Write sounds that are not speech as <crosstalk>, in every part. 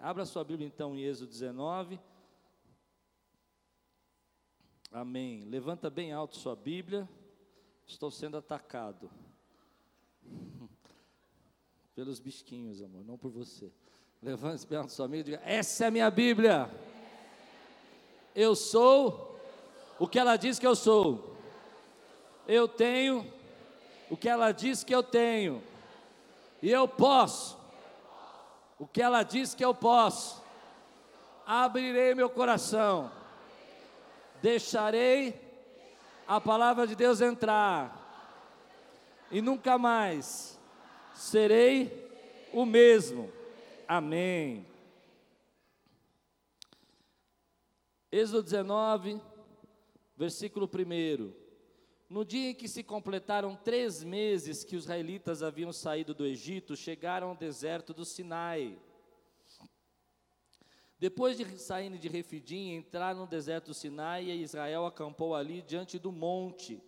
Abra sua Bíblia então em Êxodo 19. Amém. Levanta bem alto sua Bíblia. Estou sendo atacado. <laughs> Pelos bisquinhos, amor, não por você. Levante bem alto sua Bíblia e diga: Essa é a minha Bíblia. Eu sou o que ela diz que eu sou. Eu tenho o que ela diz que eu tenho. E eu posso o que ela diz que eu posso. Abrirei meu coração, deixarei a palavra de Deus entrar, e nunca mais serei o mesmo. Amém. Êxodo 19, versículo 1. No dia em que se completaram três meses que os israelitas haviam saído do Egito, chegaram ao deserto do Sinai. Depois de saírem de Refidim, entraram no deserto do Sinai e Israel acampou ali diante do monte.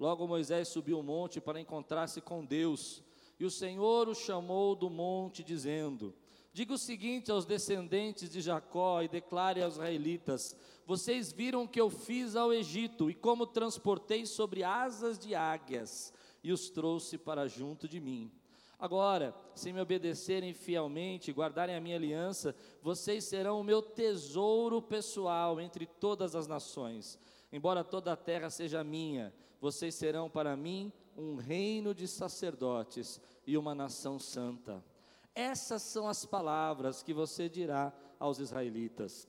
Logo Moisés subiu o monte para encontrar-se com Deus. E o Senhor o chamou do monte, dizendo: Diga o seguinte aos descendentes de Jacó e declare aos israelitas: Vocês viram o que eu fiz ao Egito e como transportei sobre asas de águias e os trouxe para junto de mim. Agora, se me obedecerem fielmente e guardarem a minha aliança, vocês serão o meu tesouro pessoal entre todas as nações. Embora toda a terra seja minha, vocês serão para mim um reino de sacerdotes e uma nação santa. Essas são as palavras que você dirá aos israelitas.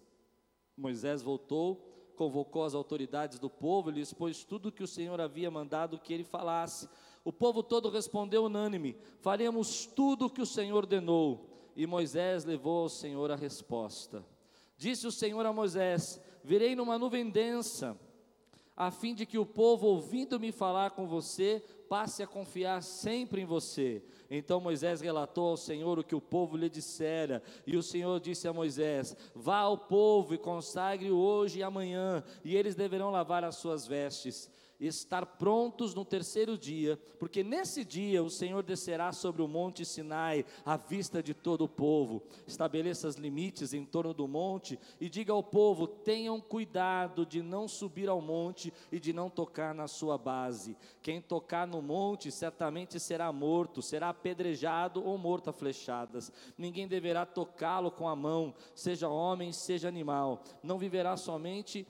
Moisés voltou, convocou as autoridades do povo e lhes expôs tudo o que o Senhor havia mandado que ele falasse. O povo todo respondeu unânime: Faremos tudo o que o Senhor ordenou. E Moisés levou ao Senhor a resposta. Disse o Senhor a Moisés: Virei numa nuvem densa, a fim de que o povo, ouvindo-me falar com você, passe a confiar sempre em você. Então Moisés relatou ao Senhor o que o povo lhe dissera, e o Senhor disse a Moisés: Vá ao povo e consagre hoje e amanhã, e eles deverão lavar as suas vestes estar prontos no terceiro dia, porque nesse dia o Senhor descerá sobre o monte Sinai, à vista de todo o povo. Estabeleça os limites em torno do monte e diga ao povo: tenham cuidado de não subir ao monte e de não tocar na sua base. Quem tocar no monte certamente será morto, será apedrejado ou morto a flechadas. Ninguém deverá tocá-lo com a mão, seja homem, seja animal. Não viverá somente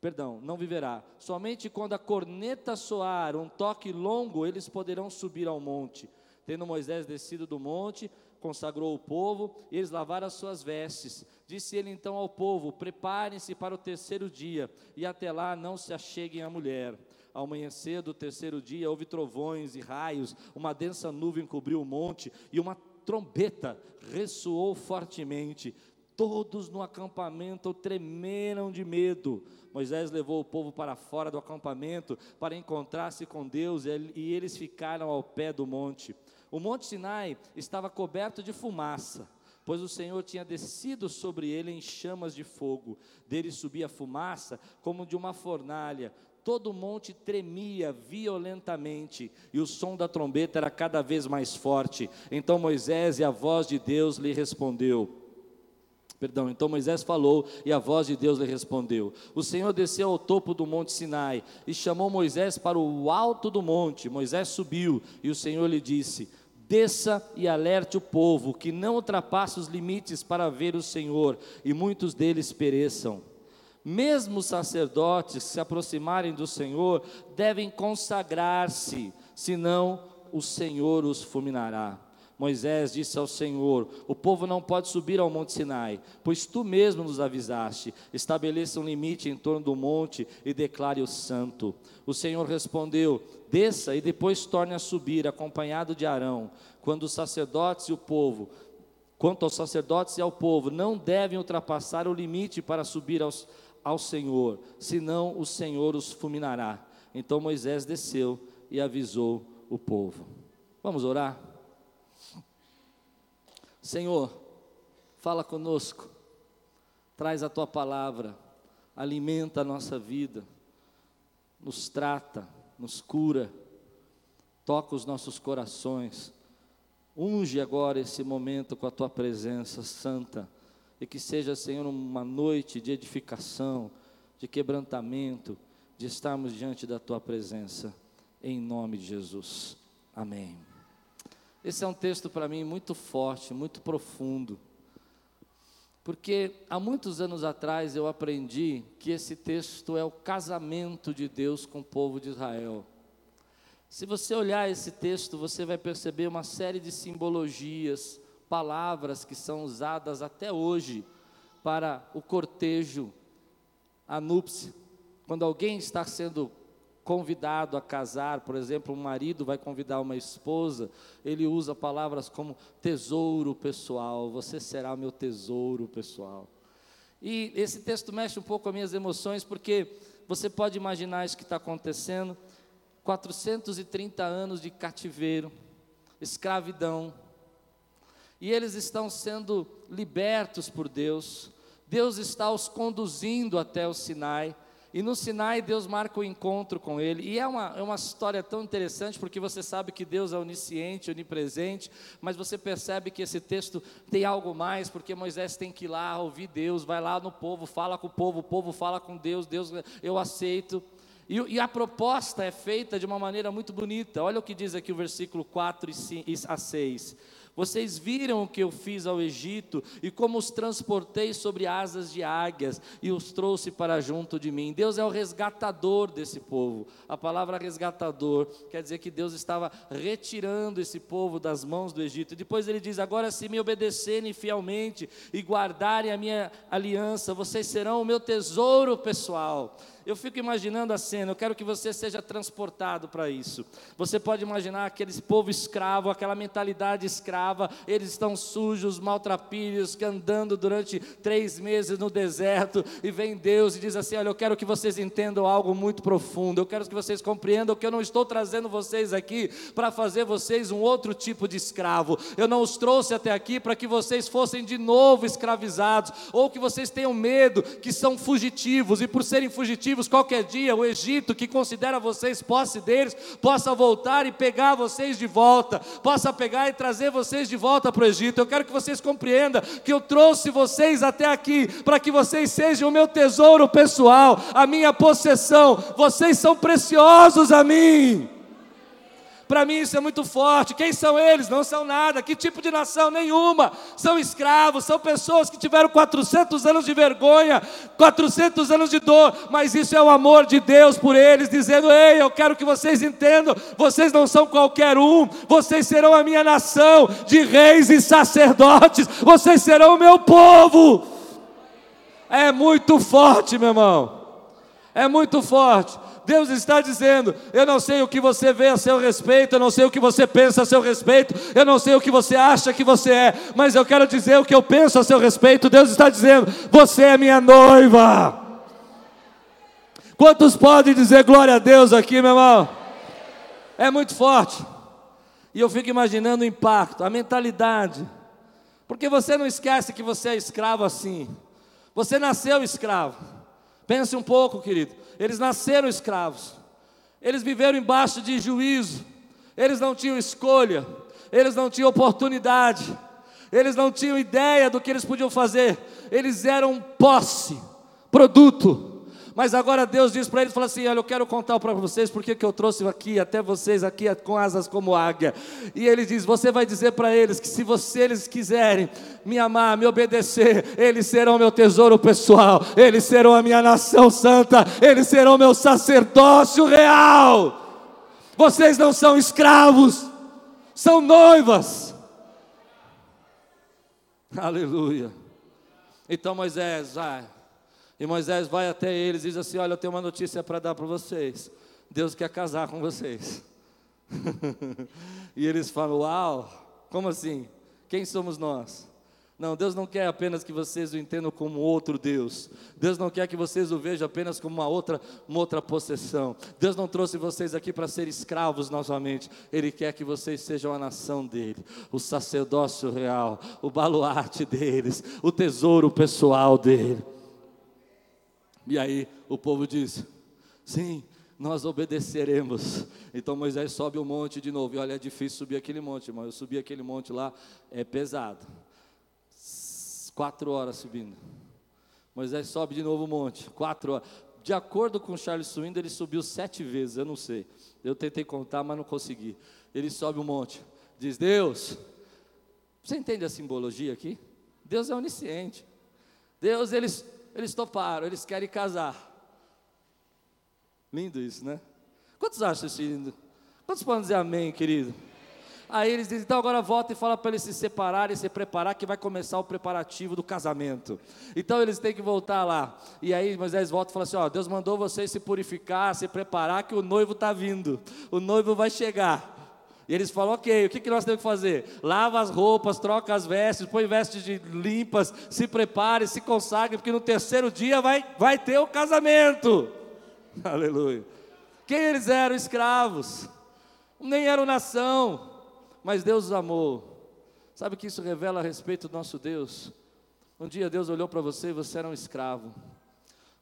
perdão, não viverá. Somente quando a corneta soar, um toque longo, eles poderão subir ao monte. Tendo Moisés descido do monte, consagrou o povo, e eles lavaram as suas vestes. Disse ele então ao povo: Preparem-se para o terceiro dia, e até lá não se acheguem à mulher. Ao amanhecer do terceiro dia, houve trovões e raios, uma densa nuvem cobriu o monte, e uma trombeta ressoou fortemente. Todos no acampamento tremeram de medo. Moisés levou o povo para fora do acampamento para encontrar-se com Deus e eles ficaram ao pé do monte. O monte Sinai estava coberto de fumaça, pois o Senhor tinha descido sobre ele em chamas de fogo. Dele subia fumaça como de uma fornalha. Todo o monte tremia violentamente e o som da trombeta era cada vez mais forte. Então Moisés e a voz de Deus lhe respondeu: Perdão, então Moisés falou e a voz de Deus lhe respondeu. O Senhor desceu ao topo do monte Sinai e chamou Moisés para o alto do monte. Moisés subiu e o Senhor lhe disse: Desça e alerte o povo, que não ultrapasse os limites para ver o Senhor, e muitos deles pereçam. Mesmo os sacerdotes que se aproximarem do Senhor devem consagrar-se, senão o Senhor os fulminará. Moisés disse ao Senhor: O povo não pode subir ao monte Sinai, pois tu mesmo nos avisaste. Estabeleça um limite em torno do monte e declare o santo. O Senhor respondeu: Desça e depois torne a subir, acompanhado de Arão. Quando os sacerdotes e o povo, quanto aos sacerdotes e ao povo, não devem ultrapassar o limite para subir aos, ao Senhor, senão o Senhor os fulminará. Então Moisés desceu e avisou o povo. Vamos orar? Senhor, fala conosco, traz a tua palavra, alimenta a nossa vida, nos trata, nos cura, toca os nossos corações. Unge agora esse momento com a tua presença santa, e que seja, Senhor, uma noite de edificação, de quebrantamento, de estarmos diante da tua presença, em nome de Jesus. Amém. Esse é um texto para mim muito forte, muito profundo, porque há muitos anos atrás eu aprendi que esse texto é o casamento de Deus com o povo de Israel. Se você olhar esse texto, você vai perceber uma série de simbologias, palavras que são usadas até hoje para o cortejo, a núpcia. Quando alguém está sendo convidado a casar, por exemplo, um marido vai convidar uma esposa, ele usa palavras como tesouro pessoal, você será meu tesouro pessoal. E esse texto mexe um pouco com as minhas emoções, porque você pode imaginar isso que está acontecendo: 430 anos de cativeiro, escravidão, e eles estão sendo libertos por Deus. Deus está os conduzindo até o Sinai. E no Sinai, Deus marca o encontro com ele. E é uma, é uma história tão interessante, porque você sabe que Deus é onisciente, onipresente, mas você percebe que esse texto tem algo mais, porque Moisés tem que ir lá ouvir Deus, vai lá no povo, fala com o povo, o povo fala com Deus, Deus, eu aceito. E, e a proposta é feita de uma maneira muito bonita. Olha o que diz aqui o versículo 4 a 6. Vocês viram o que eu fiz ao Egito e como os transportei sobre asas de águias e os trouxe para junto de mim. Deus é o resgatador desse povo. A palavra resgatador quer dizer que Deus estava retirando esse povo das mãos do Egito. E depois ele diz: Agora, se me obedecerem fielmente e guardarem a minha aliança, vocês serão o meu tesouro pessoal. Eu fico imaginando a cena, eu quero que você seja transportado para isso. Você pode imaginar aquele povo escravo, aquela mentalidade escrava, eles estão sujos, maltrapilhos, andando durante três meses no deserto, e vem Deus e diz assim: Olha, eu quero que vocês entendam algo muito profundo, eu quero que vocês compreendam que eu não estou trazendo vocês aqui para fazer vocês um outro tipo de escravo, eu não os trouxe até aqui para que vocês fossem de novo escravizados, ou que vocês tenham medo, que são fugitivos, e por serem fugitivos, qualquer dia o Egito, que considera vocês posse deles, possa voltar e pegar vocês de volta, possa pegar e trazer vocês de volta para o Egito. Eu quero que vocês compreendam que eu trouxe vocês até aqui para que vocês sejam o meu tesouro pessoal, a minha possessão. Vocês são preciosos a mim. Para mim isso é muito forte. Quem são eles? Não são nada. Que tipo de nação? Nenhuma. São escravos, são pessoas que tiveram 400 anos de vergonha, 400 anos de dor, mas isso é o amor de Deus por eles, dizendo: Ei, eu quero que vocês entendam, vocês não são qualquer um, vocês serão a minha nação de reis e sacerdotes, vocês serão o meu povo. É muito forte, meu irmão. É muito forte. Deus está dizendo: Eu não sei o que você vê a seu respeito, eu não sei o que você pensa a seu respeito, eu não sei o que você acha que você é, mas eu quero dizer o que eu penso a seu respeito. Deus está dizendo: Você é minha noiva. Quantos podem dizer glória a Deus aqui, meu irmão? É muito forte. E eu fico imaginando o impacto, a mentalidade. Porque você não esquece que você é escravo assim. Você nasceu escravo. Pense um pouco, querido. Eles nasceram escravos. Eles viveram embaixo de juízo. Eles não tinham escolha. Eles não tinham oportunidade. Eles não tinham ideia do que eles podiam fazer. Eles eram posse, produto. Mas agora Deus diz para eles, fala assim, olha, eu quero contar para vocês porque que eu trouxe aqui até vocês aqui com asas como águia. E ele diz, você vai dizer para eles que se você, eles quiserem me amar, me obedecer, eles serão meu tesouro pessoal, eles serão a minha nação santa, eles serão meu sacerdócio real. Vocês não são escravos, são noivas. Aleluia. Então Moisés, vai e Moisés vai até eles e diz assim: Olha, eu tenho uma notícia para dar para vocês. Deus quer casar com vocês. <laughs> e eles falam: Uau, como assim? Quem somos nós? Não, Deus não quer apenas que vocês o entendam como outro Deus. Deus não quer que vocês o vejam apenas como uma outra, uma outra possessão. Deus não trouxe vocês aqui para ser escravos novamente. Ele quer que vocês sejam a nação dele, o sacerdócio real, o baluarte deles, o tesouro pessoal dele. E aí o povo diz: Sim, nós obedeceremos. Então Moisés sobe o monte de novo. E olha, é difícil subir aquele monte, irmão. Eu subi aquele monte lá, é pesado. Quatro horas subindo. Moisés sobe de novo o monte, quatro horas. De acordo com Charles Swindon, ele subiu sete vezes, eu não sei. Eu tentei contar, mas não consegui. Ele sobe o monte, diz: Deus, você entende a simbologia aqui? Deus é onisciente. Deus, eles, eles toparam, eles querem casar. Lindo isso, né? Quantos acham isso lindo? Quantos podem dizer amém, querido? Aí eles dizem, então agora volta e fala para eles se separarem, se preparar, que vai começar o preparativo do casamento. Então eles têm que voltar lá. E aí Moisés volta e fala assim: ó, Deus mandou vocês se purificar, se preparar, que o noivo está vindo, o noivo vai chegar. E eles falam, ok, o que, que nós temos que fazer? Lava as roupas, troca as vestes, põe vestes limpas, se prepare, se consagre, porque no terceiro dia vai, vai ter o casamento. <laughs> Aleluia. Quem eles eram? Escravos. Nem eram nação mas Deus os amou. Sabe o que isso revela a respeito do nosso Deus? Um dia Deus olhou para você e você era um escravo.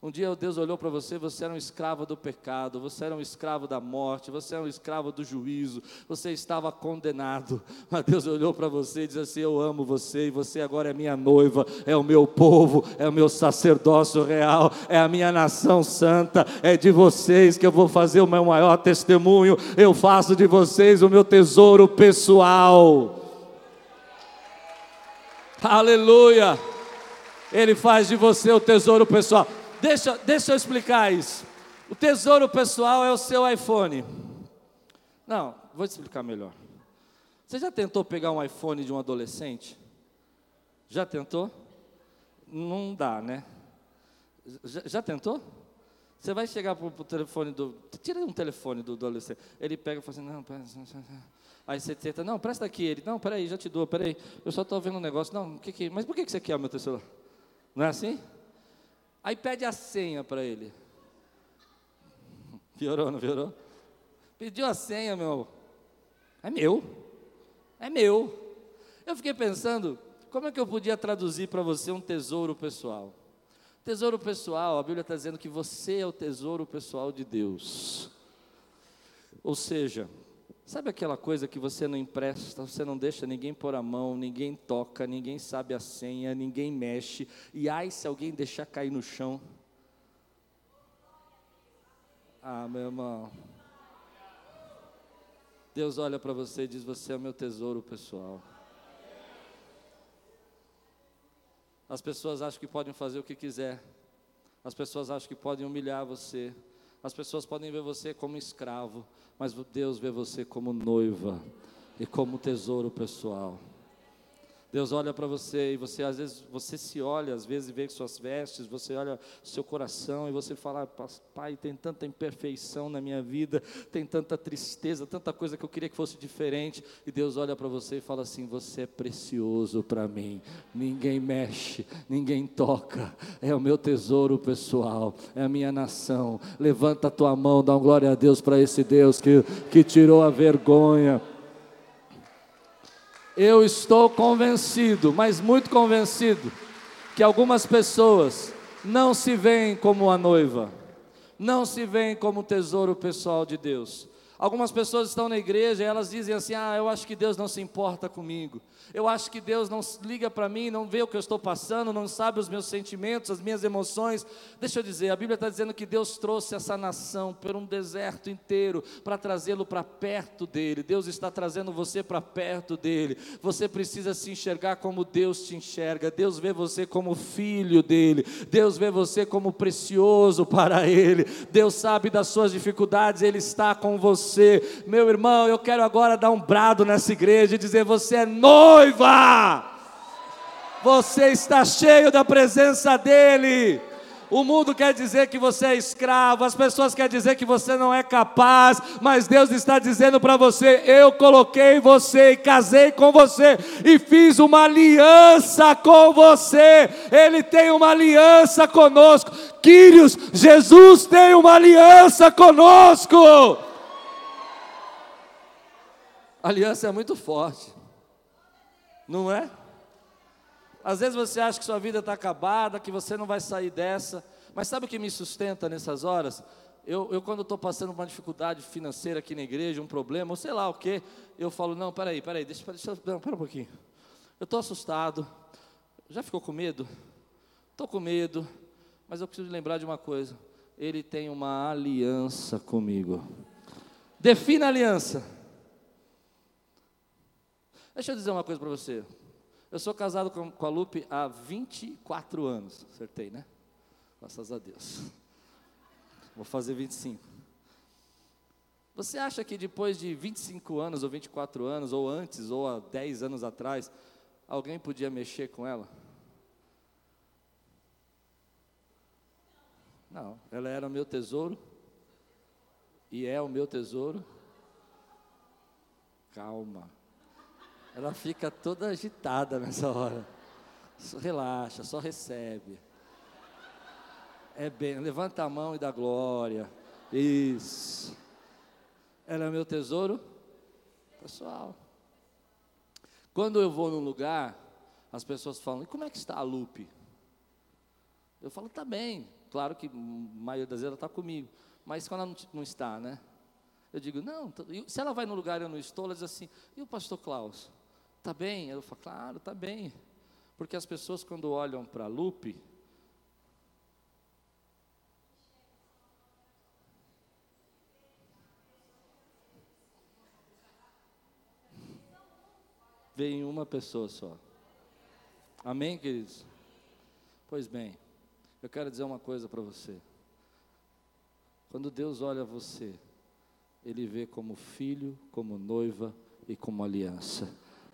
Um dia Deus olhou para você, você era um escravo do pecado, você era um escravo da morte, você era um escravo do juízo, você estava condenado. Mas Deus olhou para você e disse assim: Eu amo você, e você agora é minha noiva, é o meu povo, é o meu sacerdócio real, é a minha nação santa, é de vocês que eu vou fazer o meu maior testemunho, eu faço de vocês o meu tesouro pessoal. Aleluia! Ele faz de você o tesouro pessoal. Deixa, deixa eu explicar isso. O tesouro pessoal é o seu iPhone. Não, vou explicar melhor. Você já tentou pegar um iPhone de um adolescente? Já tentou? Não dá, né? Já, já tentou? Você vai chegar para o telefone do. Tira um telefone do adolescente. Ele pega e fala assim: não, Aí você tenta, não, presta aqui. Ele, não, peraí, já te dou, peraí. Eu só estou vendo um negócio. Não, que que, mas por que, que você quer o meu tesouro? Não é assim? Aí pede a senha para ele. Piorou, não piorou? Pediu a senha, meu. É meu. É meu. Eu fiquei pensando, como é que eu podia traduzir para você um tesouro pessoal? Tesouro pessoal, a Bíblia está dizendo que você é o tesouro pessoal de Deus. Ou seja, Sabe aquela coisa que você não empresta, você não deixa ninguém pôr a mão, ninguém toca, ninguém sabe a senha, ninguém mexe, e ai se alguém deixar cair no chão? Ah, meu irmão. Deus olha para você e diz: Você é o meu tesouro pessoal. As pessoas acham que podem fazer o que quiser, as pessoas acham que podem humilhar você, as pessoas podem ver você como escravo, mas Deus vê você como noiva e como tesouro pessoal. Deus olha para você e você às vezes você se olha, às vezes vê suas vestes, você olha seu coração e você fala: "Pai, tem tanta imperfeição na minha vida, tem tanta tristeza, tanta coisa que eu queria que fosse diferente". E Deus olha para você e fala assim: "Você é precioso para mim. Ninguém mexe, ninguém toca. É o meu tesouro pessoal, é a minha nação. Levanta a tua mão, dá uma glória a Deus para esse Deus que que tirou a vergonha eu estou convencido, mas muito convencido, que algumas pessoas não se veem como a noiva, não se veem como tesouro pessoal de Deus. Algumas pessoas estão na igreja e elas dizem assim: Ah, eu acho que Deus não se importa comigo. Eu acho que Deus não liga para mim, não vê o que eu estou passando, não sabe os meus sentimentos, as minhas emoções. Deixa eu dizer, a Bíblia está dizendo que Deus trouxe essa nação por um deserto inteiro para trazê-lo para perto dele. Deus está trazendo você para perto dele. Você precisa se enxergar como Deus te enxerga. Deus vê você como filho dele. Deus vê você como precioso para ele. Deus sabe das suas dificuldades, ele está com você. Meu irmão, eu quero agora dar um brado nessa igreja e dizer: você é noiva. Você está cheio da presença dEle. O mundo quer dizer que você é escravo, as pessoas querem dizer que você não é capaz, mas Deus está dizendo para você: eu coloquei você e casei com você e fiz uma aliança com você. Ele tem uma aliança conosco. Quírios, Jesus tem uma aliança conosco. Aliança é muito forte não é? Às vezes você acha que sua vida está acabada, que você não vai sair dessa, mas sabe o que me sustenta nessas horas? Eu, eu quando estou passando uma dificuldade financeira aqui na igreja, um problema, ou sei lá o que, eu falo, não, peraí, peraí, deixa, deixa não, pera um pouquinho. Eu estou assustado, Já ficou com medo? Estou com medo, mas eu preciso lembrar de uma coisa: Ele tem uma aliança comigo. Defina a aliança. Deixa eu dizer uma coisa para você. Eu sou casado com, a Lupe há 24 anos. Acertei, né? Graças a Deus. Vou fazer 25. Você acha que depois de 25 anos, ou 24 anos, ou antes, ou há 10 anos atrás, alguém podia mexer com ela? Não, ela era o meu tesouro, e é o meu tesouro. Calma. Ela fica toda agitada nessa hora. Só relaxa, só recebe. É bem, levanta a mão e dá glória. Isso. Ela é meu tesouro pessoal. Quando eu vou num lugar, as pessoas falam: "E como é que está a Lupe?" Eu falo: "Tá bem". Claro que a maioria das vezes ela está comigo, mas quando ela não, não está, né? Eu digo: "Não". Se ela vai no lugar e eu não estou, ela diz assim: "E o pastor Klaus? Tá bem?" Eu falo: "Claro, tá bem". Porque as pessoas quando olham para a Lupe, veio em uma pessoa só. Amém, queridos? Pois bem, eu quero dizer uma coisa para você. Quando Deus olha você, Ele vê como filho, como noiva e como aliança.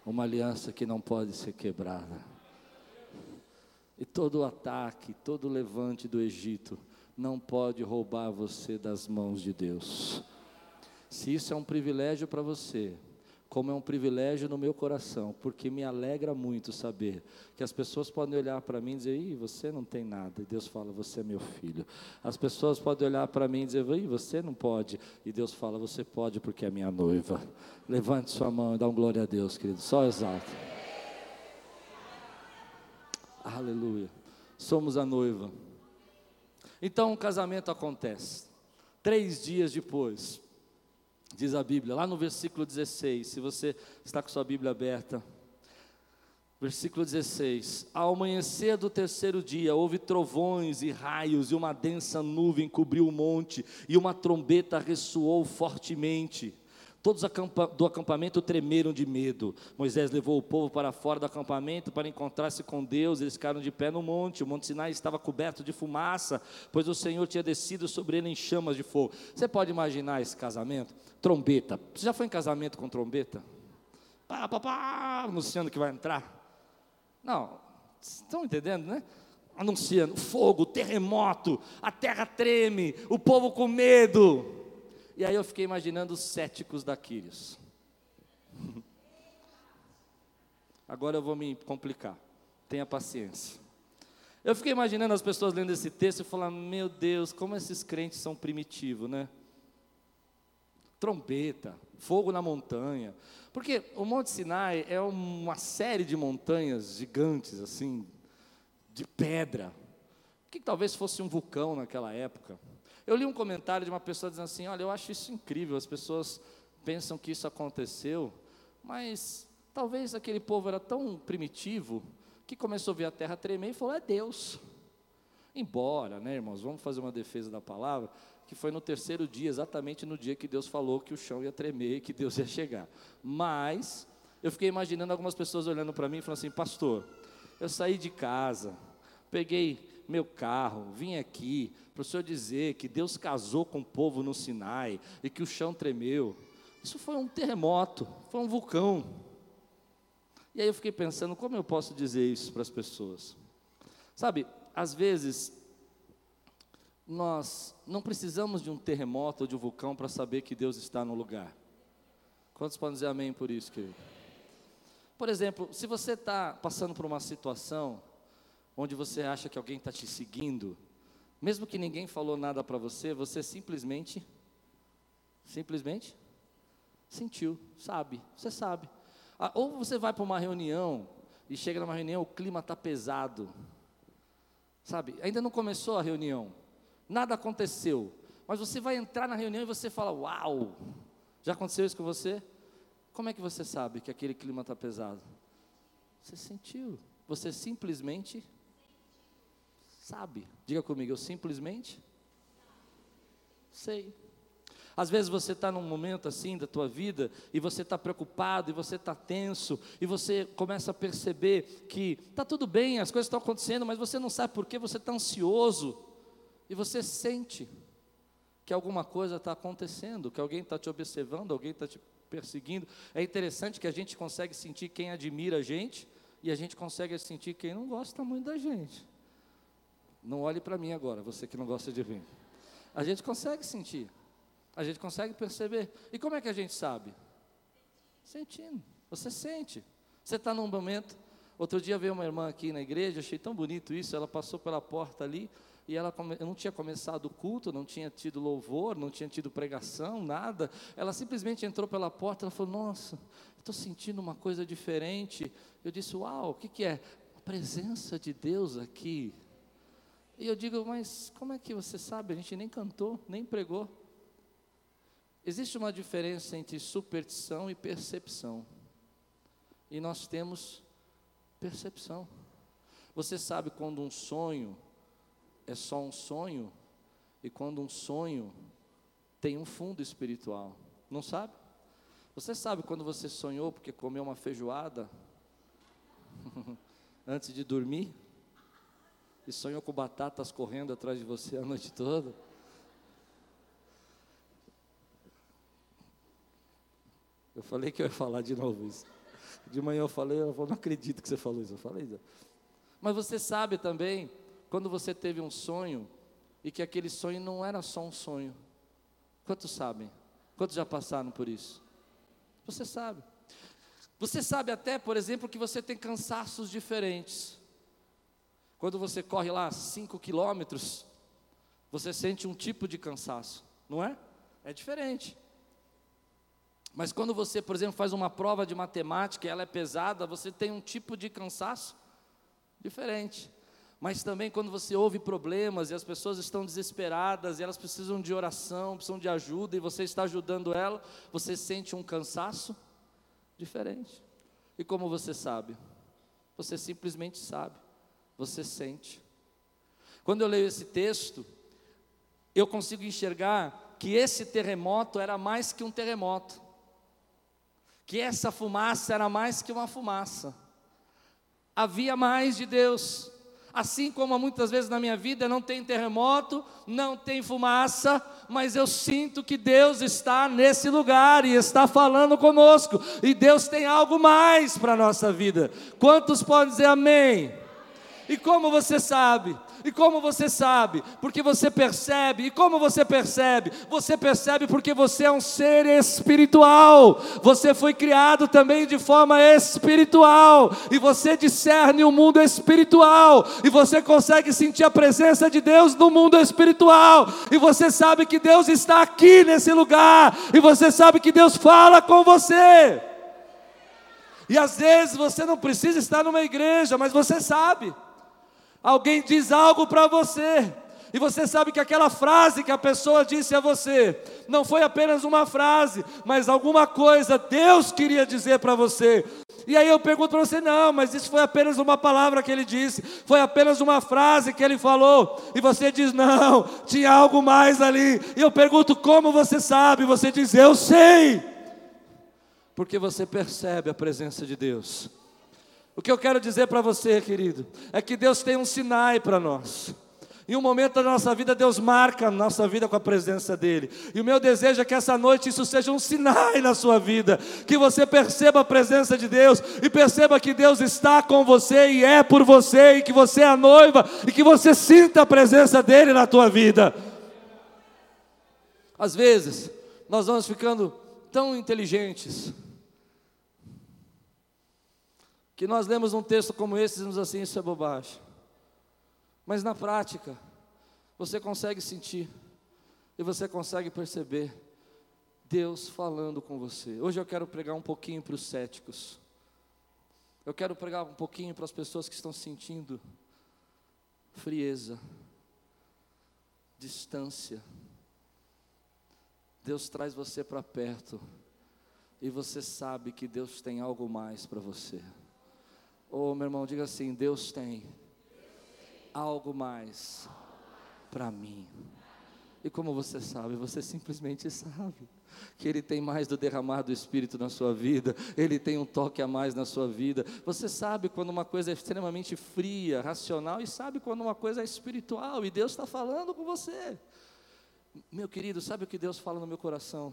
Uma aliança que não pode ser quebrada. E todo ataque, todo levante do Egito não pode roubar você das mãos de Deus. Se isso é um privilégio para você, como é um privilégio no meu coração, porque me alegra muito saber que as pessoas podem olhar para mim e dizer: Ih, você não tem nada, e Deus fala: Você é meu filho. As pessoas podem olhar para mim e dizer: Ih, você não pode, e Deus fala: Você pode porque é minha noiva. Levante sua mão e dá um glória a Deus, querido, só exalta. Aleluia. Somos a noiva. Então o casamento acontece. Três dias depois, Diz a Bíblia, lá no versículo 16, se você está com sua Bíblia aberta. Versículo 16: Ao amanhecer do terceiro dia, houve trovões e raios, e uma densa nuvem cobriu o monte, e uma trombeta ressoou fortemente. Todos do acampamento tremeram de medo. Moisés levou o povo para fora do acampamento para encontrar-se com Deus. Eles ficaram de pé no monte. O monte Sinai estava coberto de fumaça, pois o Senhor tinha descido sobre ele em chamas de fogo. Você pode imaginar esse casamento? Trombeta. Você já foi em casamento com trombeta? Pá, pá, pá, anunciando que vai entrar. Não, estão entendendo, né? Anunciando fogo, terremoto, a terra treme, o povo com medo. E aí eu fiquei imaginando os céticos da Quírios. <laughs> Agora eu vou me complicar. Tenha paciência. Eu fiquei imaginando as pessoas lendo esse texto e falando: Meu Deus, como esses crentes são primitivos, né? Trombeta, fogo na montanha. Porque o Monte Sinai é uma série de montanhas gigantes, assim, de pedra, que talvez fosse um vulcão naquela época. Eu li um comentário de uma pessoa dizendo assim: Olha, eu acho isso incrível, as pessoas pensam que isso aconteceu, mas talvez aquele povo era tão primitivo que começou a ver a terra tremer e falou: É Deus. Embora, né, irmãos, vamos fazer uma defesa da palavra, que foi no terceiro dia, exatamente no dia que Deus falou que o chão ia tremer e que Deus ia chegar. Mas, eu fiquei imaginando algumas pessoas olhando para mim e falando assim: Pastor, eu saí de casa, peguei meu carro, vim aqui para o senhor dizer que Deus casou com o povo no Sinai e que o chão tremeu. Isso foi um terremoto, foi um vulcão. E aí eu fiquei pensando, como eu posso dizer isso para as pessoas? Sabe, às vezes, nós não precisamos de um terremoto ou de um vulcão para saber que Deus está no lugar. Quantos podem dizer amém por isso, querido? Por exemplo, se você está passando por uma situação onde você acha que alguém está te seguindo, mesmo que ninguém falou nada para você, você simplesmente, simplesmente sentiu, sabe, você sabe. Ah, ou você vai para uma reunião e chega numa reunião, o clima está pesado, sabe? Ainda não começou a reunião, nada aconteceu, mas você vai entrar na reunião e você fala: Uau! Já aconteceu isso com você? Como é que você sabe que aquele clima está pesado? Você sentiu. Você simplesmente sabe. Diga comigo, eu simplesmente sei. Às vezes você está num momento assim da tua vida e você está preocupado e você está tenso e você começa a perceber que está tudo bem, as coisas estão acontecendo, mas você não sabe por que você está ansioso e você sente que alguma coisa está acontecendo, que alguém está te observando, alguém está te perseguindo. É interessante que a gente consegue sentir quem admira a gente e a gente consegue sentir quem não gosta muito da gente. Não olhe para mim agora, você que não gosta de mim. A gente consegue sentir. A gente consegue perceber. E como é que a gente sabe? Sentindo. Você sente. Você está num momento. Outro dia veio uma irmã aqui na igreja, achei tão bonito isso. Ela passou pela porta ali e ela não tinha começado o culto, não tinha tido louvor, não tinha tido pregação, nada. Ela simplesmente entrou pela porta. Ela falou: Nossa, estou sentindo uma coisa diferente. Eu disse: Uau, o que, que é? A presença de Deus aqui. E eu digo: Mas como é que você sabe? A gente nem cantou, nem pregou. Existe uma diferença entre superstição e percepção. E nós temos percepção. Você sabe quando um sonho é só um sonho e quando um sonho tem um fundo espiritual. Não sabe? Você sabe quando você sonhou porque comeu uma feijoada <laughs> antes de dormir? E sonhou com batatas correndo atrás de você a noite toda? Eu falei que eu ia falar de novo isso. De manhã eu falei, eu não acredito que você falou isso. Eu falei isso. Mas você sabe também, quando você teve um sonho, e que aquele sonho não era só um sonho. Quantos sabem? Quantos já passaram por isso? Você sabe. Você sabe até, por exemplo, que você tem cansaços diferentes. Quando você corre lá 5 quilômetros, você sente um tipo de cansaço, não é? É diferente. Mas quando você, por exemplo, faz uma prova de matemática e ela é pesada, você tem um tipo de cansaço diferente. Mas também quando você ouve problemas e as pessoas estão desesperadas e elas precisam de oração, precisam de ajuda e você está ajudando ela, você sente um cansaço diferente. E como você sabe? Você simplesmente sabe, você sente. Quando eu leio esse texto, eu consigo enxergar que esse terremoto era mais que um terremoto que essa fumaça era mais que uma fumaça. Havia mais de Deus. Assim como muitas vezes na minha vida não tem terremoto, não tem fumaça, mas eu sinto que Deus está nesse lugar e está falando conosco, e Deus tem algo mais para a nossa vida. Quantos podem dizer amém? E como você sabe? E como você sabe? Porque você percebe. E como você percebe? Você percebe porque você é um ser espiritual. Você foi criado também de forma espiritual. E você discerne o mundo espiritual. E você consegue sentir a presença de Deus no mundo espiritual. E você sabe que Deus está aqui nesse lugar. E você sabe que Deus fala com você. E às vezes você não precisa estar numa igreja, mas você sabe. Alguém diz algo para você, e você sabe que aquela frase que a pessoa disse a você, não foi apenas uma frase, mas alguma coisa Deus queria dizer para você. E aí eu pergunto para você: não, mas isso foi apenas uma palavra que ele disse, foi apenas uma frase que ele falou, e você diz: não, tinha algo mais ali. E eu pergunto: como você sabe? Você diz: eu sei, porque você percebe a presença de Deus. O que eu quero dizer para você, querido, é que Deus tem um sinai para nós. Em um momento da nossa vida, Deus marca a nossa vida com a presença dEle. E o meu desejo é que essa noite isso seja um sinai na sua vida. Que você perceba a presença de Deus e perceba que Deus está com você e é por você, e que você é a noiva, e que você sinta a presença dEle na tua vida. Às vezes, nós vamos ficando tão inteligentes, que nós lemos um texto como esse e dizemos assim: isso é bobagem. Mas na prática, você consegue sentir e você consegue perceber Deus falando com você. Hoje eu quero pregar um pouquinho para os céticos. Eu quero pregar um pouquinho para as pessoas que estão sentindo frieza, distância. Deus traz você para perto e você sabe que Deus tem algo mais para você. Oh, meu irmão, diga assim: Deus tem algo mais para mim. E como você sabe? Você simplesmente sabe que Ele tem mais do derramar do Espírito na sua vida, Ele tem um toque a mais na sua vida. Você sabe quando uma coisa é extremamente fria, racional, e sabe quando uma coisa é espiritual, e Deus está falando com você. Meu querido, sabe o que Deus fala no meu coração?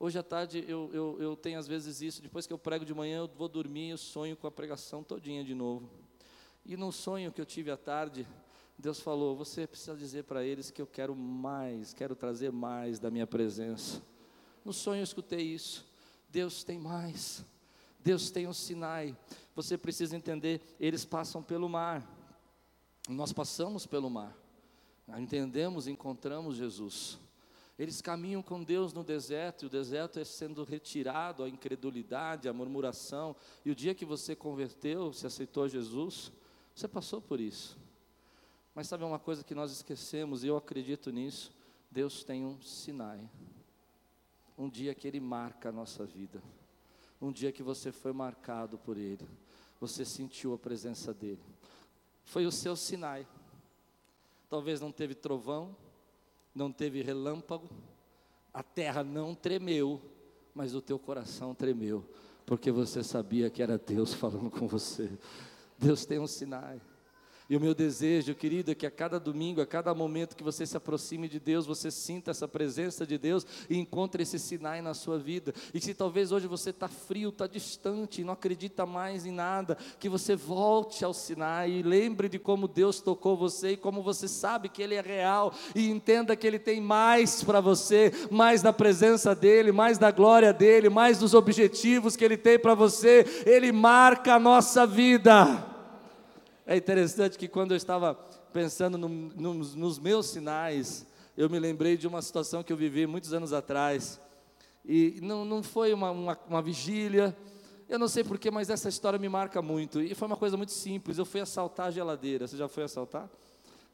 Hoje à tarde eu, eu, eu tenho às vezes isso, depois que eu prego de manhã, eu vou dormir, eu sonho com a pregação todinha de novo. E no sonho que eu tive à tarde, Deus falou: Você precisa dizer para eles que eu quero mais, quero trazer mais da minha presença. No sonho eu escutei isso. Deus tem mais. Deus tem um Sinai. Você precisa entender, eles passam pelo mar. Nós passamos pelo mar. Entendemos, encontramos Jesus. Eles caminham com Deus no deserto, e o deserto é sendo retirado a incredulidade, a murmuração. E o dia que você converteu, se aceitou Jesus, você passou por isso. Mas sabe uma coisa que nós esquecemos, e eu acredito nisso? Deus tem um Sinai. Um dia que Ele marca a nossa vida. Um dia que você foi marcado por Ele. Você sentiu a presença dEle. Foi o seu Sinai. Talvez não teve trovão, não teve relâmpago, a terra não tremeu, mas o teu coração tremeu, porque você sabia que era Deus falando com você. Deus tem um Sinai. E o meu desejo, querido, é que a cada domingo, a cada momento que você se aproxime de Deus, você sinta essa presença de Deus e encontre esse Sinai na sua vida. E se talvez hoje você está frio, está distante, não acredita mais em nada, que você volte ao Sinai e lembre de como Deus tocou você e como você sabe que Ele é real e entenda que Ele tem mais para você, mais da presença dEle, mais da glória dEle, mais dos objetivos que Ele tem para você. Ele marca a nossa vida. É interessante que quando eu estava pensando no, no, nos meus sinais, eu me lembrei de uma situação que eu vivi muitos anos atrás. E não, não foi uma, uma, uma vigília, eu não sei porquê, mas essa história me marca muito. E foi uma coisa muito simples. Eu fui assaltar a geladeira. Você já foi assaltar?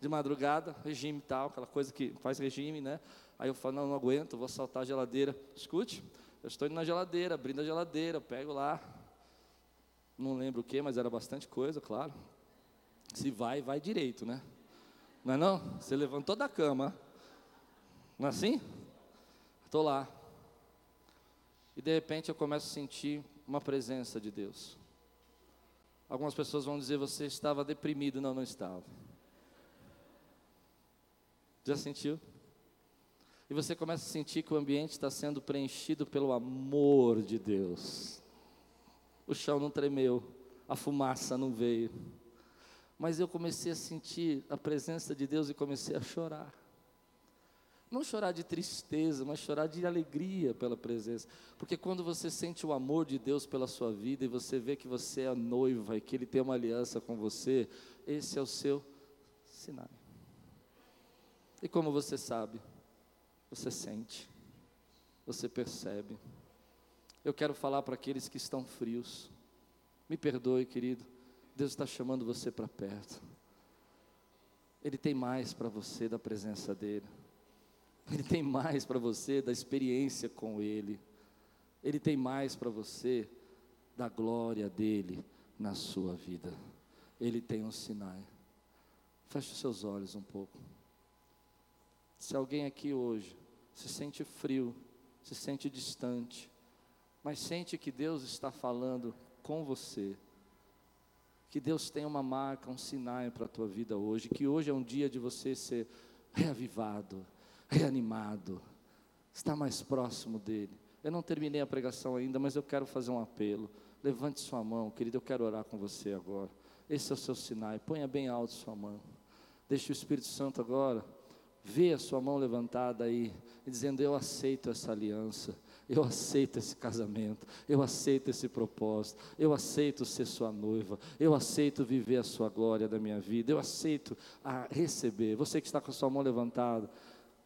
De madrugada, regime tal, aquela coisa que faz regime, né? Aí eu falo, não, não aguento, vou assaltar a geladeira. Escute, eu estou indo na geladeira, abrindo a geladeira, pego lá. Não lembro o que, mas era bastante coisa, claro. Se vai, vai direito, né? Não é não? Você levantou da cama. Não é assim? Estou lá. E de repente eu começo a sentir uma presença de Deus. Algumas pessoas vão dizer, você estava deprimido. Não, não estava. Já sentiu? E você começa a sentir que o ambiente está sendo preenchido pelo amor de Deus. O chão não tremeu, a fumaça não veio mas eu comecei a sentir a presença de Deus e comecei a chorar. Não chorar de tristeza, mas chorar de alegria pela presença. Porque quando você sente o amor de Deus pela sua vida e você vê que você é a noiva e que Ele tem uma aliança com você, esse é o seu sinal. E como você sabe? Você sente, você percebe. Eu quero falar para aqueles que estão frios. Me perdoe, querido. Deus está chamando você para perto. Ele tem mais para você da presença dEle. Ele tem mais para você da experiência com Ele. Ele tem mais para você da glória dEle na sua vida. Ele tem um sinal. Feche os seus olhos um pouco. Se alguém aqui hoje se sente frio, se sente distante, mas sente que Deus está falando com você, que Deus tenha uma marca, um sinal para a tua vida hoje. Que hoje é um dia de você ser reavivado, reanimado, estar mais próximo dEle. Eu não terminei a pregação ainda, mas eu quero fazer um apelo. Levante sua mão, querido, eu quero orar com você agora. Esse é o seu sinal. Ponha bem alto sua mão. Deixe o Espírito Santo agora ver a sua mão levantada aí, dizendo: Eu aceito essa aliança. Eu aceito esse casamento, eu aceito esse propósito, eu aceito ser sua noiva, eu aceito viver a sua glória da minha vida, eu aceito a receber. Você que está com a sua mão levantada,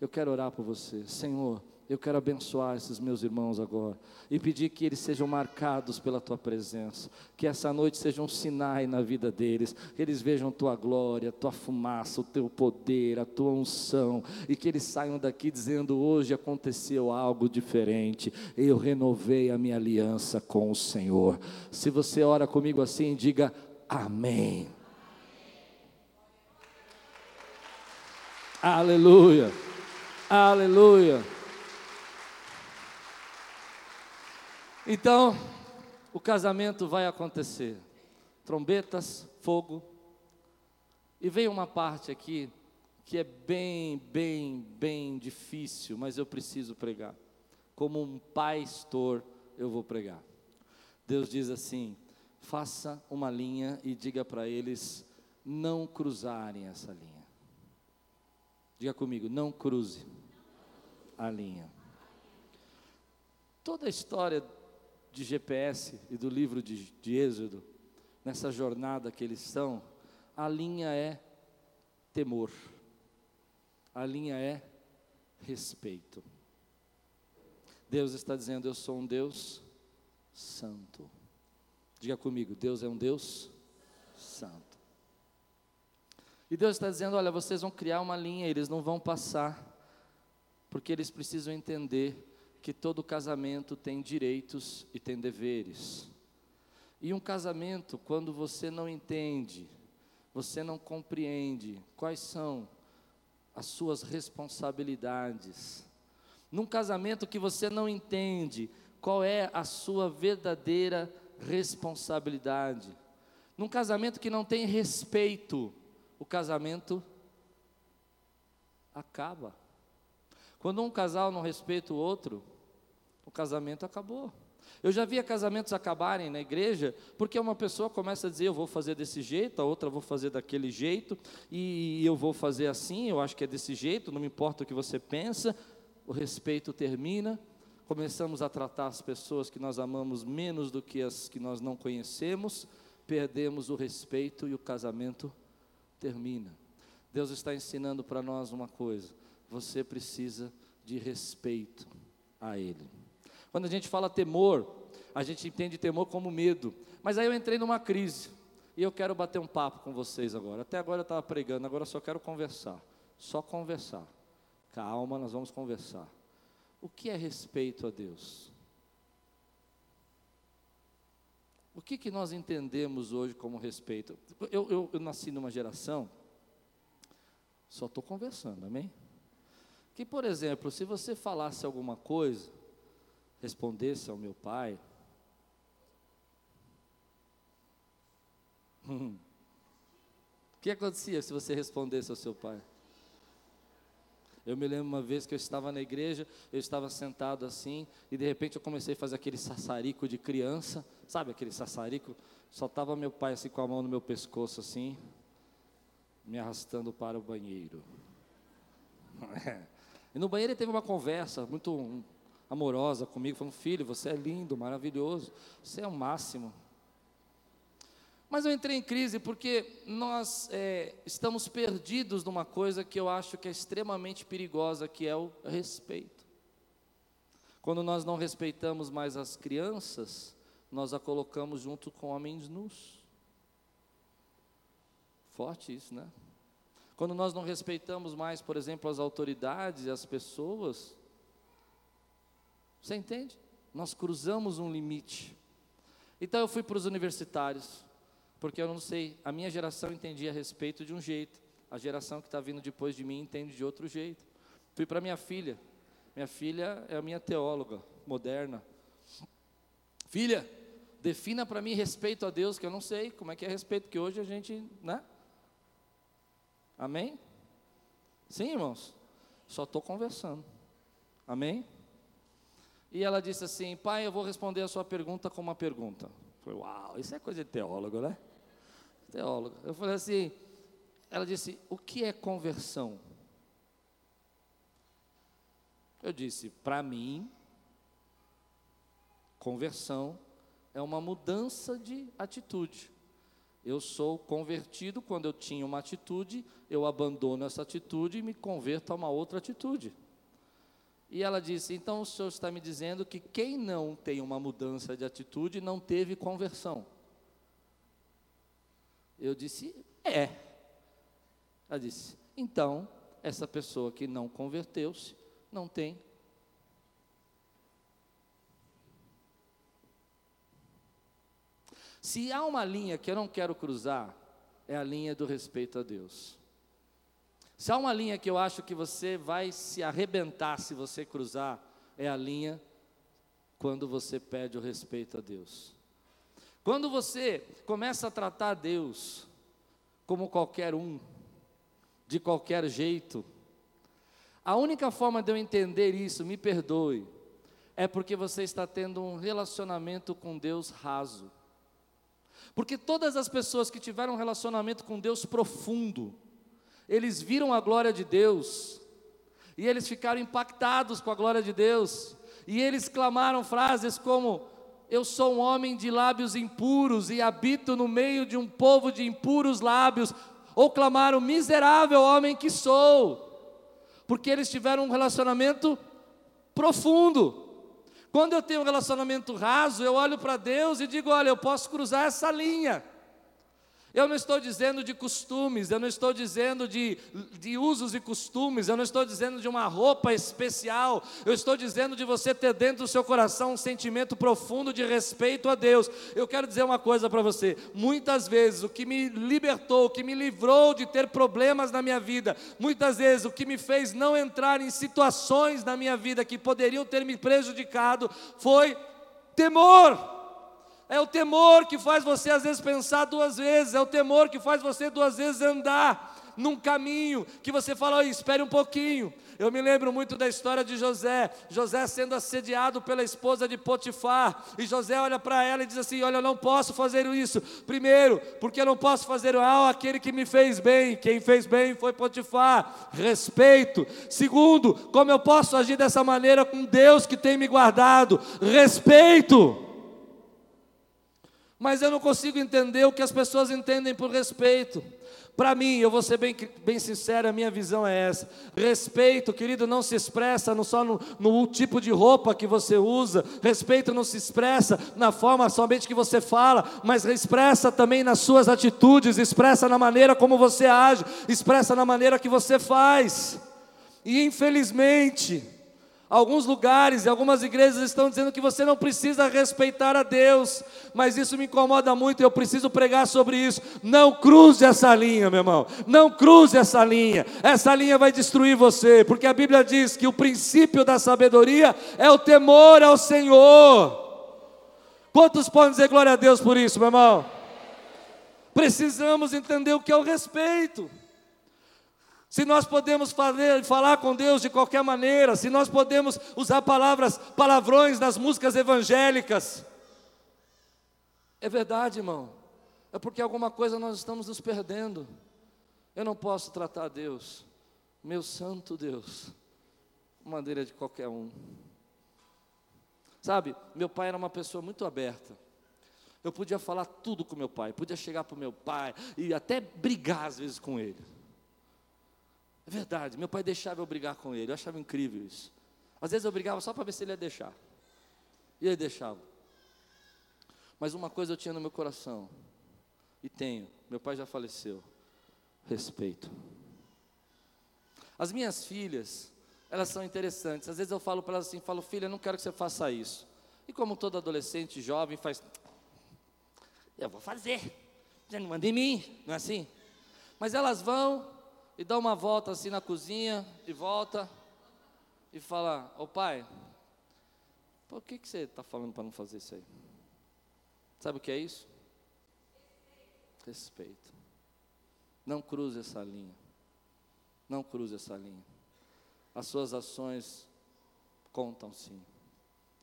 eu quero orar por você. Senhor, Eu quero abençoar esses meus irmãos agora e pedir que eles sejam marcados pela tua presença, que essa noite seja um sinal na vida deles, que eles vejam tua glória, tua fumaça, o teu poder, a tua unção e que eles saiam daqui dizendo: hoje aconteceu algo diferente, eu renovei a minha aliança com o Senhor. Se você ora comigo assim, diga amém. Aleluia, aleluia. Então, o casamento vai acontecer. Trombetas, fogo. E veio uma parte aqui que é bem, bem, bem difícil, mas eu preciso pregar. Como um pastor, eu vou pregar. Deus diz assim: faça uma linha e diga para eles não cruzarem essa linha. Diga comigo, não cruze a linha. Toda a história de GPS e do livro de, de Êxodo, nessa jornada que eles estão, a linha é temor, a linha é respeito. Deus está dizendo: Eu sou um Deus santo. Diga comigo: Deus é um Deus santo. E Deus está dizendo: Olha, vocês vão criar uma linha, eles não vão passar, porque eles precisam entender que todo casamento tem direitos e tem deveres. E um casamento, quando você não entende, você não compreende quais são as suas responsabilidades. Num casamento que você não entende qual é a sua verdadeira responsabilidade. Num casamento que não tem respeito, o casamento acaba. Quando um casal não respeita o outro, o casamento acabou. Eu já via casamentos acabarem na igreja, porque uma pessoa começa a dizer: Eu vou fazer desse jeito, a outra vou fazer daquele jeito, e eu vou fazer assim, eu acho que é desse jeito, não me importa o que você pensa. O respeito termina, começamos a tratar as pessoas que nós amamos menos do que as que nós não conhecemos, perdemos o respeito e o casamento termina. Deus está ensinando para nós uma coisa: você precisa de respeito a Ele. Quando a gente fala temor, a gente entende temor como medo. Mas aí eu entrei numa crise. E eu quero bater um papo com vocês agora. Até agora eu estava pregando, agora eu só quero conversar. Só conversar. Calma, nós vamos conversar. O que é respeito a Deus? O que, que nós entendemos hoje como respeito? Eu, eu, eu nasci numa geração, só estou conversando, amém? Que, por exemplo, se você falasse alguma coisa, respondesse ao meu pai, o que acontecia se você respondesse ao seu pai? Eu me lembro uma vez que eu estava na igreja, eu estava sentado assim, e de repente eu comecei a fazer aquele sassarico de criança, sabe aquele sassarico? Só estava meu pai assim com a mão no meu pescoço assim, me arrastando para o banheiro. <laughs> E no banheiro ele teve uma conversa muito amorosa comigo, falando: Filho, você é lindo, maravilhoso, você é o máximo. Mas eu entrei em crise porque nós é, estamos perdidos numa coisa que eu acho que é extremamente perigosa, que é o respeito. Quando nós não respeitamos mais as crianças, nós a colocamos junto com homens nus. Forte isso, né? Quando nós não respeitamos mais, por exemplo, as autoridades e as pessoas, você entende? Nós cruzamos um limite. Então eu fui para os universitários, porque eu não sei, a minha geração entendia a respeito de um jeito, a geração que está vindo depois de mim entende de outro jeito. Fui para minha filha, minha filha é a minha teóloga moderna. Filha, defina para mim respeito a Deus, que eu não sei como é que é respeito, porque hoje a gente, né? Amém? Sim, irmãos? Só estou conversando. Amém? E ela disse assim: Pai, eu vou responder a sua pergunta com uma pergunta. Foi uau, isso é coisa de teólogo, né? Teólogo. Eu falei assim: ela disse: O que é conversão? Eu disse: Para mim, conversão é uma mudança de atitude. Eu sou convertido quando eu tinha uma atitude, eu abandono essa atitude e me converto a uma outra atitude. E ela disse: Então o senhor está me dizendo que quem não tem uma mudança de atitude não teve conversão. Eu disse: É. Ela disse: Então, essa pessoa que não converteu-se não tem. Se há uma linha que eu não quero cruzar, é a linha do respeito a Deus. Se há uma linha que eu acho que você vai se arrebentar se você cruzar, é a linha quando você pede o respeito a Deus. Quando você começa a tratar Deus como qualquer um, de qualquer jeito, a única forma de eu entender isso, me perdoe, é porque você está tendo um relacionamento com Deus raso. Porque todas as pessoas que tiveram um relacionamento com Deus profundo, eles viram a glória de Deus, e eles ficaram impactados com a glória de Deus, e eles clamaram frases como: Eu sou um homem de lábios impuros e habito no meio de um povo de impuros lábios, ou clamaram: Miserável homem que sou, porque eles tiveram um relacionamento profundo. Quando eu tenho um relacionamento raso, eu olho para Deus e digo: Olha, eu posso cruzar essa linha. Eu não estou dizendo de costumes, eu não estou dizendo de, de usos e costumes, eu não estou dizendo de uma roupa especial, eu estou dizendo de você ter dentro do seu coração um sentimento profundo de respeito a Deus. Eu quero dizer uma coisa para você: muitas vezes o que me libertou, o que me livrou de ter problemas na minha vida, muitas vezes o que me fez não entrar em situações na minha vida que poderiam ter me prejudicado, foi temor. É o temor que faz você às vezes pensar duas vezes, é o temor que faz você duas vezes andar num caminho que você fala, espere um pouquinho. Eu me lembro muito da história de José, José sendo assediado pela esposa de Potifar, e José olha para ela e diz assim: Olha, eu não posso fazer isso. Primeiro, porque eu não posso fazer mal aquele que me fez bem, quem fez bem foi Potifar, respeito. Segundo, como eu posso agir dessa maneira com Deus que tem me guardado, respeito mas eu não consigo entender o que as pessoas entendem por respeito. Para mim, eu vou ser bem, bem sincero, a minha visão é essa. Respeito, querido, não se expressa no, só no, no tipo de roupa que você usa. Respeito não se expressa na forma somente que você fala, mas expressa também nas suas atitudes, expressa na maneira como você age, expressa na maneira que você faz. E infelizmente, Alguns lugares e algumas igrejas estão dizendo que você não precisa respeitar a Deus, mas isso me incomoda muito e eu preciso pregar sobre isso. Não cruze essa linha, meu irmão. Não cruze essa linha. Essa linha vai destruir você, porque a Bíblia diz que o princípio da sabedoria é o temor ao Senhor. Quantos podem dizer glória a Deus por isso, meu irmão? Precisamos entender o que é o respeito se nós podemos fazer, falar com Deus de qualquer maneira, se nós podemos usar palavras, palavrões nas músicas evangélicas, é verdade, irmão, é porque alguma coisa nós estamos nos perdendo. Eu não posso tratar Deus, meu santo Deus, de maneira de qualquer um. Sabe, meu pai era uma pessoa muito aberta. Eu podia falar tudo com meu pai, podia chegar para o meu pai e até brigar às vezes com ele. É verdade, meu pai deixava eu brigar com ele, eu achava incrível isso. Às vezes eu brigava só para ver se ele ia deixar. E ele deixava. Mas uma coisa eu tinha no meu coração, e tenho, meu pai já faleceu: respeito. As minhas filhas, elas são interessantes. Às vezes eu falo para elas assim, falo, filha, não quero que você faça isso. E como todo adolescente jovem faz, eu vou fazer. Você não manda em mim, não é assim? Mas elas vão, e dá uma volta assim na cozinha e volta e fala: Ô pai, por que, que você está falando para não fazer isso aí? Sabe o que é isso? Respeito. Não cruze essa linha. Não cruze essa linha. As suas ações contam sim.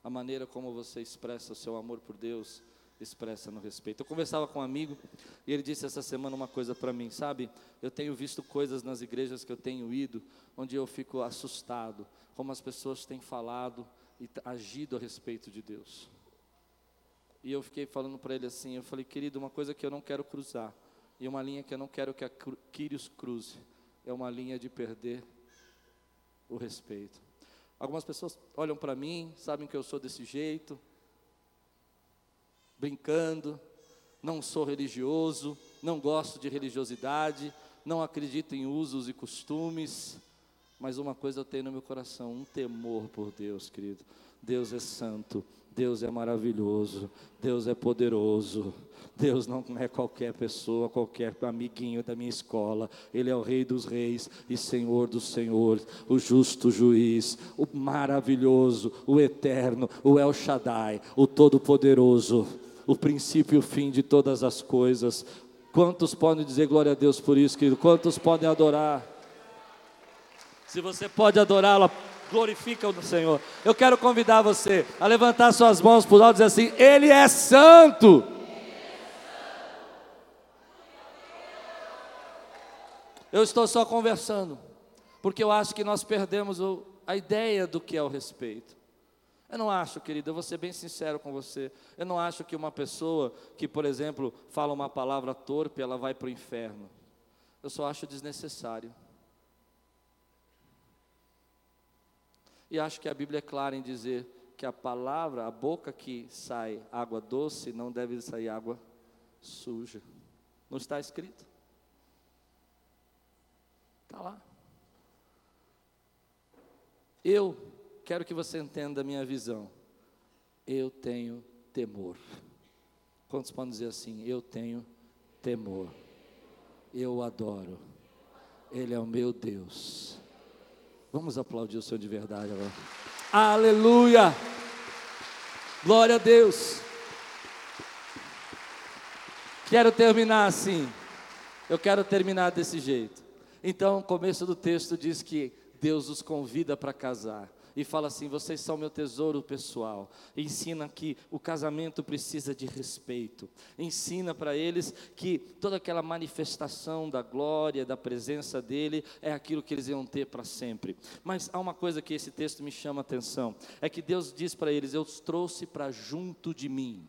A maneira como você expressa o seu amor por Deus expressa no respeito. Eu conversava com um amigo e ele disse essa semana uma coisa para mim, sabe? Eu tenho visto coisas nas igrejas que eu tenho ido, onde eu fico assustado, como as pessoas têm falado e agido a respeito de Deus. E eu fiquei falando para ele assim, eu falei, querido, uma coisa que eu não quero cruzar, e uma linha que eu não quero que a Quírios cruze, é uma linha de perder o respeito. Algumas pessoas olham para mim, sabem que eu sou desse jeito, brincando, não sou religioso, não gosto de religiosidade, não acredito em usos e costumes, mas uma coisa eu tenho no meu coração: um temor por Deus, querido. Deus é santo, Deus é maravilhoso, Deus é poderoso. Deus não é qualquer pessoa, qualquer amiguinho da minha escola. Ele é o Rei dos Reis e Senhor dos Senhores, o justo juiz, o maravilhoso, o eterno, o El Shaddai, o Todo-Poderoso, o princípio e o fim de todas as coisas. Quantos podem dizer glória a Deus por isso, querido? Quantos podem adorar? Se você pode adorá-lo, glorifica o Senhor. Eu quero convidar você a levantar suas mãos para o alto e dizer assim: Ele é santo. Eu estou só conversando, porque eu acho que nós perdemos o, a ideia do que é o respeito. Eu não acho, querido, eu vou ser bem sincero com você. Eu não acho que uma pessoa que, por exemplo, fala uma palavra torpe, ela vai para o inferno. Eu só acho desnecessário. E acho que a Bíblia é clara em dizer que a palavra, a boca que sai água doce, não deve sair água suja. Não está escrito? Está lá. Eu quero que você entenda a minha visão. Eu tenho temor. Quantos podem dizer assim? Eu tenho temor. Eu o adoro. Ele é o meu Deus. Vamos aplaudir o Senhor de verdade agora. Aleluia! Glória a Deus. Quero terminar assim. Eu quero terminar desse jeito. Então, o começo do texto diz que Deus os convida para casar e fala assim: vocês são meu tesouro pessoal. Ensina que o casamento precisa de respeito. Ensina para eles que toda aquela manifestação da glória, da presença dele, é aquilo que eles iam ter para sempre. Mas há uma coisa que esse texto me chama a atenção: é que Deus diz para eles: Eu os trouxe para junto de mim.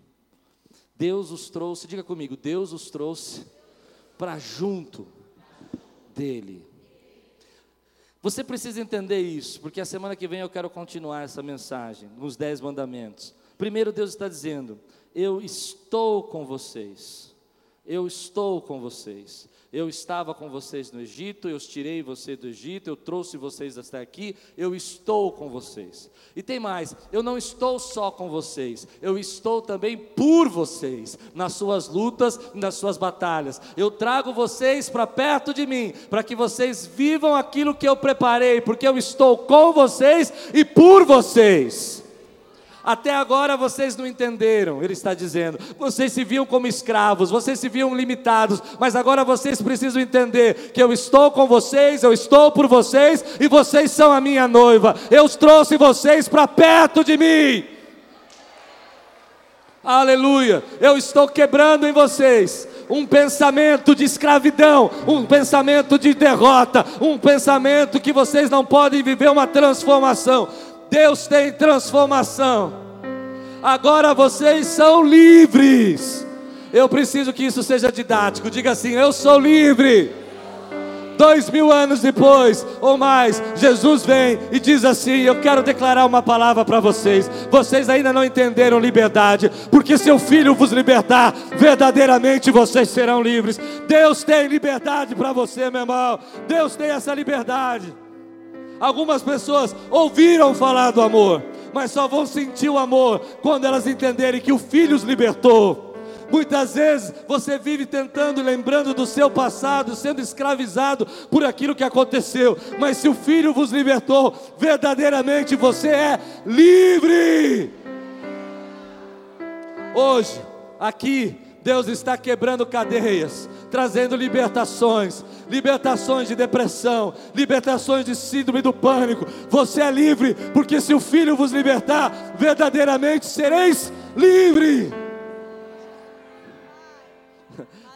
Deus os trouxe, diga comigo, Deus os trouxe para junto dele. Você precisa entender isso, porque a semana que vem eu quero continuar essa mensagem, nos Dez Mandamentos. Primeiro, Deus está dizendo: Eu estou com vocês. Eu estou com vocês. Eu estava com vocês no Egito, eu tirei vocês do Egito, eu trouxe vocês até aqui, eu estou com vocês. E tem mais, eu não estou só com vocês, eu estou também por vocês, nas suas lutas, nas suas batalhas. Eu trago vocês para perto de mim, para que vocês vivam aquilo que eu preparei, porque eu estou com vocês e por vocês. Até agora vocês não entenderam, ele está dizendo. Vocês se viam como escravos, vocês se viam limitados, mas agora vocês precisam entender que eu estou com vocês, eu estou por vocês e vocês são a minha noiva. Eu trouxe vocês para perto de mim. Aleluia! Eu estou quebrando em vocês um pensamento de escravidão, um pensamento de derrota, um pensamento que vocês não podem viver uma transformação. Deus tem transformação. Agora vocês são livres. Eu preciso que isso seja didático. Diga assim: Eu sou livre. Dois mil anos depois ou mais, Jesus vem e diz assim: Eu quero declarar uma palavra para vocês. Vocês ainda não entenderam liberdade, porque se o Filho vos libertar, verdadeiramente vocês serão livres. Deus tem liberdade para você, meu irmão. Deus tem essa liberdade. Algumas pessoas ouviram falar do amor, mas só vão sentir o amor quando elas entenderem que o Filho os libertou. Muitas vezes você vive tentando, lembrando do seu passado, sendo escravizado por aquilo que aconteceu, mas se o Filho vos libertou, verdadeiramente você é livre. Hoje, aqui, Deus está quebrando cadeias, trazendo libertações, libertações de depressão, libertações de síndrome do pânico. Você é livre, porque se o Filho vos libertar, verdadeiramente sereis livre.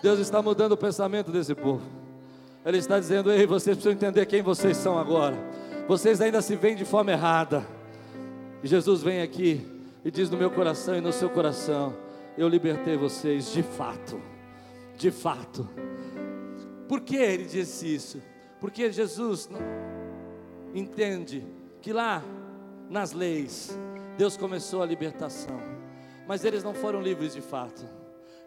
Deus está mudando o pensamento desse povo. Ele está dizendo: Ei, vocês precisam entender quem vocês são agora. Vocês ainda se veem de forma errada. E Jesus vem aqui e diz no meu coração e no seu coração: Eu libertei vocês de fato. De fato. Por que ele disse isso? Porque Jesus entende que lá nas leis, Deus começou a libertação. Mas eles não foram livres de fato.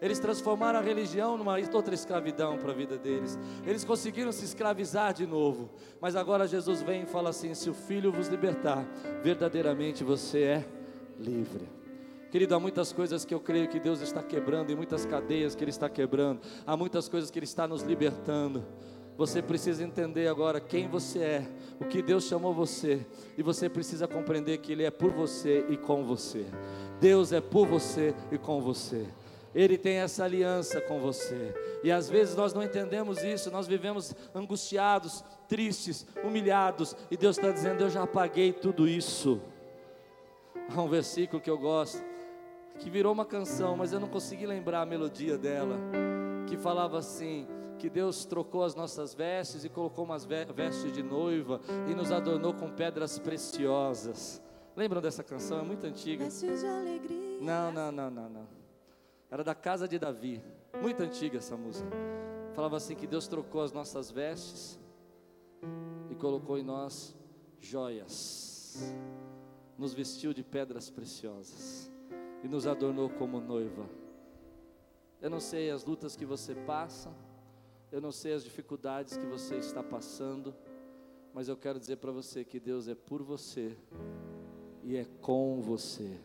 Eles transformaram a religião numa outra escravidão para a vida deles. Eles conseguiram se escravizar de novo. Mas agora Jesus vem e fala assim: se o Filho vos libertar, verdadeiramente você é livre. Querido, há muitas coisas que eu creio que Deus está quebrando, e muitas cadeias que Ele está quebrando, há muitas coisas que Ele está nos libertando. Você precisa entender agora quem você é, o que Deus chamou você, e você precisa compreender que Ele é por você e com você. Deus é por você e com você. Ele tem essa aliança com você. E às vezes nós não entendemos isso, nós vivemos angustiados, tristes, humilhados, e Deus está dizendo: Eu já paguei tudo isso. Há um versículo que eu gosto, que virou uma canção, mas eu não consegui lembrar a melodia dela, que falava assim: que Deus trocou as nossas vestes e colocou umas vestes de noiva e nos adornou com pedras preciosas. Lembram dessa canção? É muito antiga. Vestes de alegria. Não, não, não, não, não. Era da casa de Davi. Muito antiga essa música. Falava assim que Deus trocou as nossas vestes e colocou em nós joias. Nos vestiu de pedras preciosas e nos adornou como noiva. Eu não sei as lutas que você passa, eu não sei as dificuldades que você está passando, mas eu quero dizer para você que Deus é por você e é com você.